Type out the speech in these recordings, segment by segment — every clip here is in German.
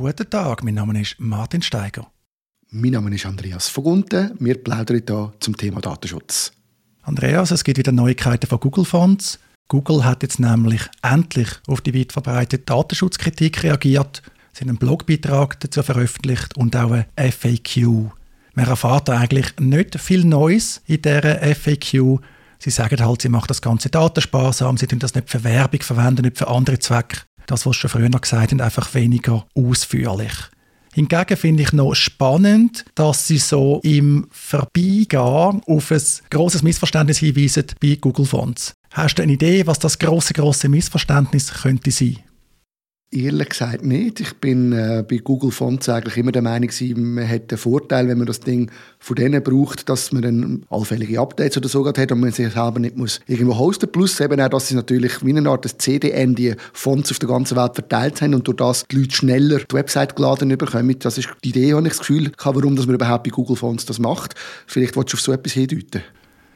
Guten Tag, mein Name ist Martin Steiger. Mein Name ist Andreas Vogunten. Wir plaudern hier zum Thema Datenschutz. Andreas, es gibt wieder Neuigkeiten von Google Fonds. Google hat jetzt nämlich endlich auf die weit verbreitete Datenschutzkritik reagiert, sie einen Blogbeitrag dazu veröffentlicht und auch ein FAQ. Man erfahrt eigentlich nicht viel Neues in dieser FAQ. Sie sagen halt, sie machen das ganze datensparsam, sie tun das nicht für Werbung verwenden, nicht für andere Zwecke. Das, was schon früher gesagt haben, einfach weniger ausführlich. Hingegen finde ich noch spannend, dass sie so im Vorbeigehen auf ein grosses Missverständnis hinweisen bei Google Fonts. Hast du eine Idee, was das große große Missverständnis könnte sein? Ehrlich gesagt nicht. Ich bin äh, bei Google Fonts eigentlich immer der Meinung, man hat den Vorteil, wenn man das Ding von denen braucht, dass man dann allfällige Updates oder so hat und man sich selber nicht muss irgendwo hosten Plus eben auch, dass sie natürlich wie eine Art des CDN die Fonts auf der ganzen Welt verteilt haben und durch das die Leute schneller die Website geladen bekommen. Das ist die Idee, habe ich das Gefühl, warum dass man überhaupt bei Google Fonts das macht. Vielleicht willst du auf so etwas hindeuten.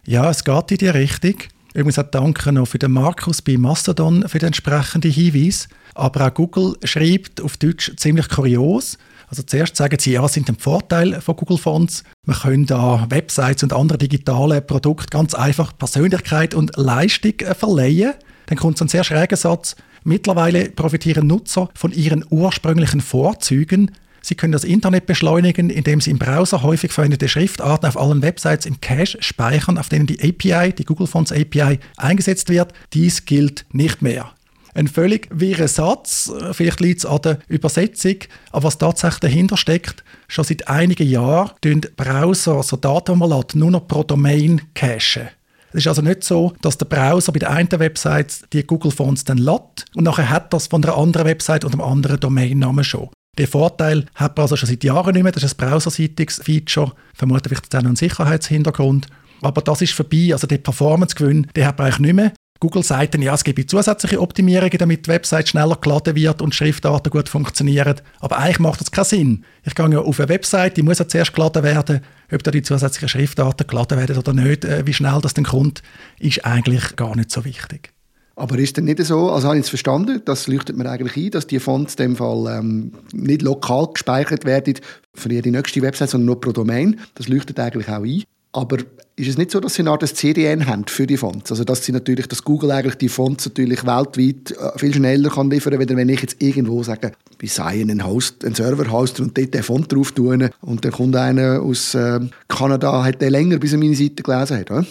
Ja, es geht in die Richtung. Übrigens auch danke noch für den Markus bei Mastodon für den entsprechenden Hinweis. Aber auch Google schreibt auf Deutsch ziemlich kurios. Also zuerst sagen sie, ja, sind ein Vorteil von Google Fonts. Man können da Websites und andere digitale Produkte ganz einfach Persönlichkeit und Leistung äh, verleihen. Dann kommt so ein sehr schräger Satz. Mittlerweile profitieren Nutzer von ihren ursprünglichen Vorzügen Sie können das Internet beschleunigen, indem Sie im Browser häufig verwendete Schriftarten auf allen Websites im Cache speichern, auf denen die API, die Google Fonts API, eingesetzt wird. Dies gilt nicht mehr. Ein völlig wirrer Satz, vielleicht liegt es an der Übersetzung, aber was tatsächlich dahinter steckt, schon seit einigen Jahren tun Browser, so Daten, nur noch pro Domain cachen. Es ist also nicht so, dass der Browser bei der einen Website die Google Fonts dann lädt und nachher hat das von der anderen Website und einem anderen Domainnamen schon. Den Vorteil hat man also schon seit Jahren nicht mehr. Das ist ein browserseitiges Feature. Vermutlich auch noch einen Sicherheitshintergrund. Aber das ist vorbei. Also der Performance-Gewinn, den hat man eigentlich nicht mehr. Google sagt dann, ja, es gibt zusätzliche Optimierungen, damit die Website schneller geladen wird und Schriftarten gut funktionieren. Aber eigentlich macht das keinen Sinn. Ich gehe ja auf eine Website, die muss ja zuerst geladen werden. Ob da die zusätzlichen Schriftarten geladen werden oder nicht, äh, wie schnell das dann kommt, ist eigentlich gar nicht so wichtig. Aber ist denn nicht so, also habe ich es verstanden, das leuchtet mir eigentlich ein, dass die Fonts in dem Fall ähm, nicht lokal gespeichert werden für jede nächste Website, sondern nur pro Domain. Das leuchtet eigentlich auch ein. Aber ist es nicht so, dass sie eine Art CDN haben für die Fonts? Also dass sie natürlich, dass Google eigentlich die Fonts natürlich weltweit äh, viel schneller kann liefern kann, wenn ich jetzt irgendwo sage, bei Cyan einen, Host, einen Server host und dort den Font drauf tun und dann kommt einer aus äh, Kanada, hat der länger, bis er meine Seite gelesen hat, oder?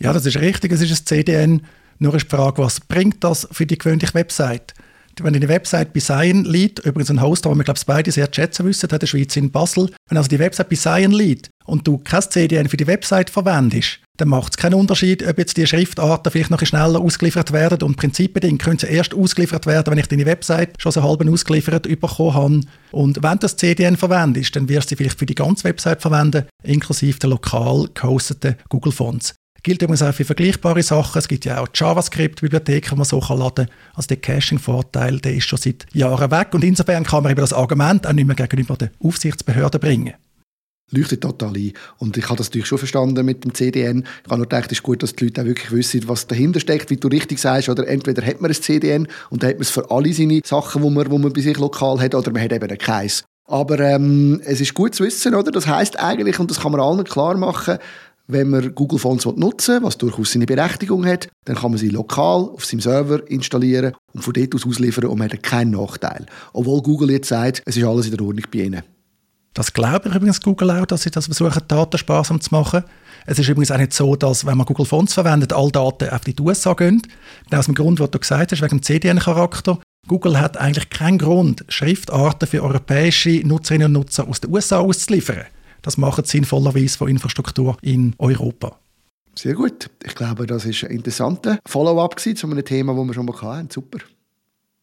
Ja, das ist richtig, es ist ein CDN nur ist die Frage, was bringt das für die gewöhnliche Website? Wenn eine Website bei Cyan liegt, übrigens ein Hoster, den wir glaube beide sehr schätzen wissen, hat der Schweiz in Basel, wenn also die Website bei Cyan liegt und du kein CDN für die Website verwendest, dann macht es keinen Unterschied, ob jetzt die Schriftarten vielleicht noch schneller ausgeliefert werden und prinzipbedingt können sie erst ausgeliefert werden, wenn ich deine Website schon so halb ausgeliefert bekommen habe. Und wenn du das CDN verwendest, dann wirst du sie vielleicht für die ganze Website verwenden, inklusive der lokal gehosteten Google Fonts. Gilt übrigens auch für vergleichbare Sachen. Es gibt ja auch JavaScript-Bibliotheken, die man so laden kann. Also der Caching-Vorteil, der ist schon seit Jahren weg. Und insofern kann man eben das Argument auch nicht mehr gegenüber den Aufsichtsbehörden bringen leuchtet total ein. Und ich habe das natürlich schon verstanden mit dem CDN. Ich habe nur gedacht, es ist gut, dass die Leute auch wirklich wissen, was dahinter steckt, wie du richtig sagst. Oder entweder hat man ein CDN und dann hat man es für alle seine Sachen, die man, wo man bei sich lokal hat, oder man hat eben keins. Aber ähm, es ist gut zu wissen, oder? Das heißt eigentlich, und das kann man allen klar machen, wenn man Google Fonts nutzen will, was durchaus seine Berechtigung hat, dann kann man sie lokal auf seinem Server installieren und von dort aus ausliefern und man hat keinen Nachteil. Obwohl Google jetzt sagt, es ist alles in der Ordnung bei ihnen. Das glaube ich übrigens Google auch, dass sie das versuchen, datensparsam zu machen. Es ist übrigens auch nicht so, dass, wenn man Google Fonts verwendet, alle Daten auf die USA gehen. aus dem Grund, was du gesagt hast, wegen dem CDN-Charakter. Google hat eigentlich keinen Grund, Schriftarten für europäische Nutzerinnen und Nutzer aus den USA auszuliefern. Das macht sinnvollerweise von Infrastruktur in Europa. Sehr gut. Ich glaube, das ist ein interessanter Follow-up zu einem Thema, das wir schon mal hatten. Super.